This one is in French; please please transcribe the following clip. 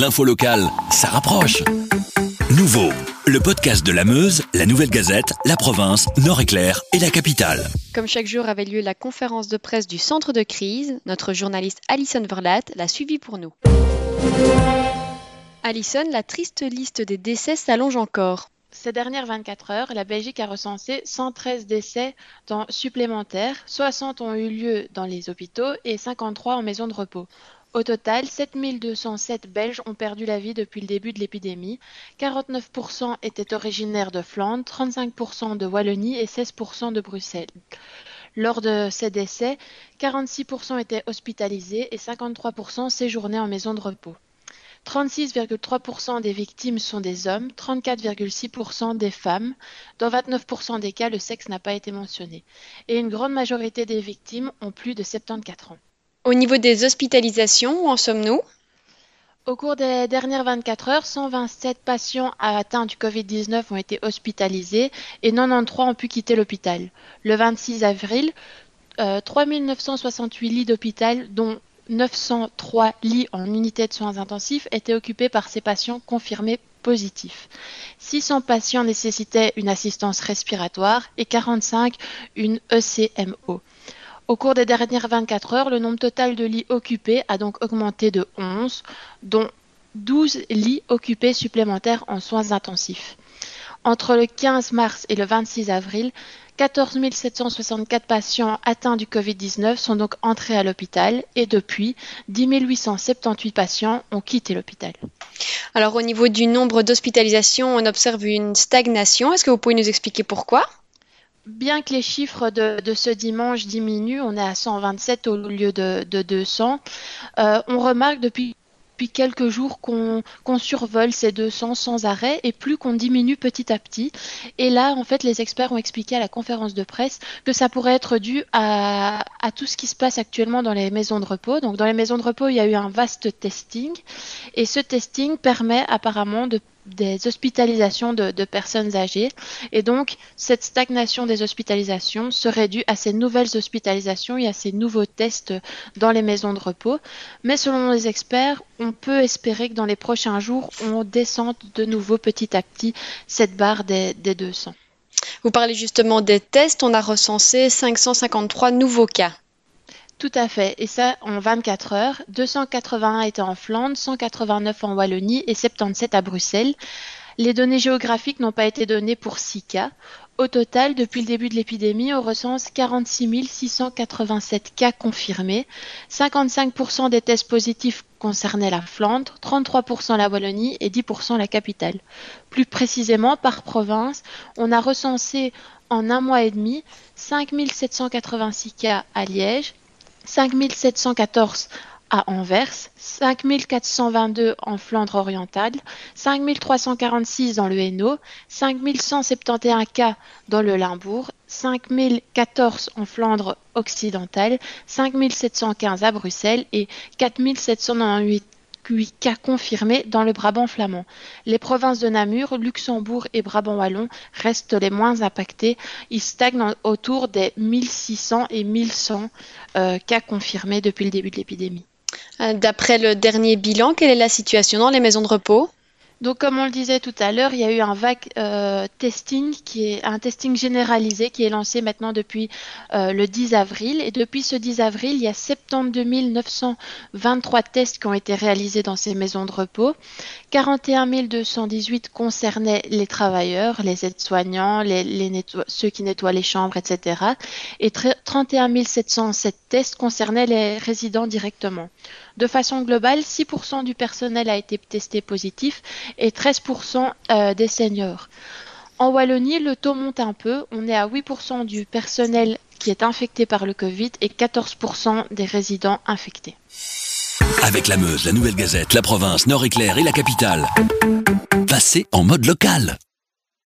l'info locale, ça rapproche. Nouveau, le podcast de la Meuse, la Nouvelle Gazette, la province, Nord-Éclair et la capitale. Comme chaque jour avait lieu la conférence de presse du centre de crise, notre journaliste Alison Verlat l'a suivi pour nous. Alison, la triste liste des décès s'allonge encore. Ces dernières 24 heures, la Belgique a recensé 113 décès dans supplémentaires, 60 ont eu lieu dans les hôpitaux et 53 en maison de repos. Au total, 7207 Belges ont perdu la vie depuis le début de l'épidémie. 49% étaient originaires de Flandre, 35% de Wallonie et 16% de Bruxelles. Lors de ces décès, 46% étaient hospitalisés et 53% séjournaient en maison de repos. 36,3% des victimes sont des hommes, 34,6% des femmes. Dans 29% des cas, le sexe n'a pas été mentionné. Et une grande majorité des victimes ont plus de 74 ans. Au niveau des hospitalisations, où en sommes-nous? Au cours des dernières 24 heures, 127 patients atteints du Covid-19 ont été hospitalisés et 93 ont pu quitter l'hôpital. Le 26 avril, 3968 euh, lits d'hôpital, dont 903 lits en unité de soins intensifs étaient occupés par ces patients confirmés positifs. 600 patients nécessitaient une assistance respiratoire et 45 une ECMO. Au cours des dernières 24 heures, le nombre total de lits occupés a donc augmenté de 11, dont 12 lits occupés supplémentaires en soins intensifs. Entre le 15 mars et le 26 avril, 14 764 patients atteints du Covid-19 sont donc entrés à l'hôpital et depuis, 10 878 patients ont quitté l'hôpital. Alors au niveau du nombre d'hospitalisations, on observe une stagnation. Est-ce que vous pouvez nous expliquer pourquoi? Bien que les chiffres de, ce dimanche diminuent, on est à 127 au lieu de, 200, euh, on remarque depuis quelques jours qu'on survole ces 200 sans arrêt et plus qu'on diminue petit à petit. Et là, en fait, les experts ont expliqué à la conférence de presse que ça pourrait être dû à tout ce qui se passe actuellement dans les maisons de repos. Donc, dans les maisons de repos, il y a eu un vaste testing et ce testing permet apparemment de des hospitalisations de, personnes âgées. Et donc, cette stagnation des hospitalisations serait due à ces nouvelles hospitalisations et à ces nouveaux tests dans les maisons de repos. Mais selon les experts, on peut espérer que dans les prochains jours, on descende de nouveau petit à petit cette barre des, des 200. Vous parlez justement des tests. On a recensé 553 nouveaux cas. Tout à fait, et ça en 24 heures. 281 étaient en Flandre, 189 en Wallonie et 77 à Bruxelles. Les données géographiques n'ont pas été données pour 6 cas. Au total, depuis le début de l'épidémie, on recense 46 687 cas confirmés. 55% des tests positifs concernaient la Flandre, 33% la Wallonie et 10% la capitale. Plus précisément, par province, on a recensé en un mois et demi 5 786 cas à Liège, 5714 à Anvers, 5422 en Flandre orientale, 5346 dans le Hainaut, 5171 cas dans le Limbourg, 5014 en Flandre occidentale, 5715 à Bruxelles et 4798 cas confirmés dans le Brabant flamand. Les provinces de Namur, Luxembourg et Brabant wallon restent les moins impactées. Ils stagnent autour des 1600 et 1100 euh, cas confirmés depuis le début de l'épidémie. Euh, d'après le dernier bilan, quelle est la situation dans les maisons de repos? Donc, comme on le disait tout à l'heure, il y a eu un vague euh, testing qui est un testing généralisé qui est lancé maintenant depuis euh, le 10 avril. Et depuis ce 10 avril, il y a 72 923 tests qui ont été réalisés dans ces maisons de repos. 41 218 concernaient les travailleurs, les aides-soignants, les, ceux qui nettoient les chambres, etc. Et 31 707 tests concernaient les résidents directement. De façon globale, 6% du personnel a été testé positif et 13% euh, des seniors. En Wallonie, le taux monte un peu. On est à 8% du personnel qui est infecté par le Covid et 14% des résidents infectés. Avec la Meuse, la Nouvelle Gazette, la province, Nord-Éclair et la capitale. Passez en mode local.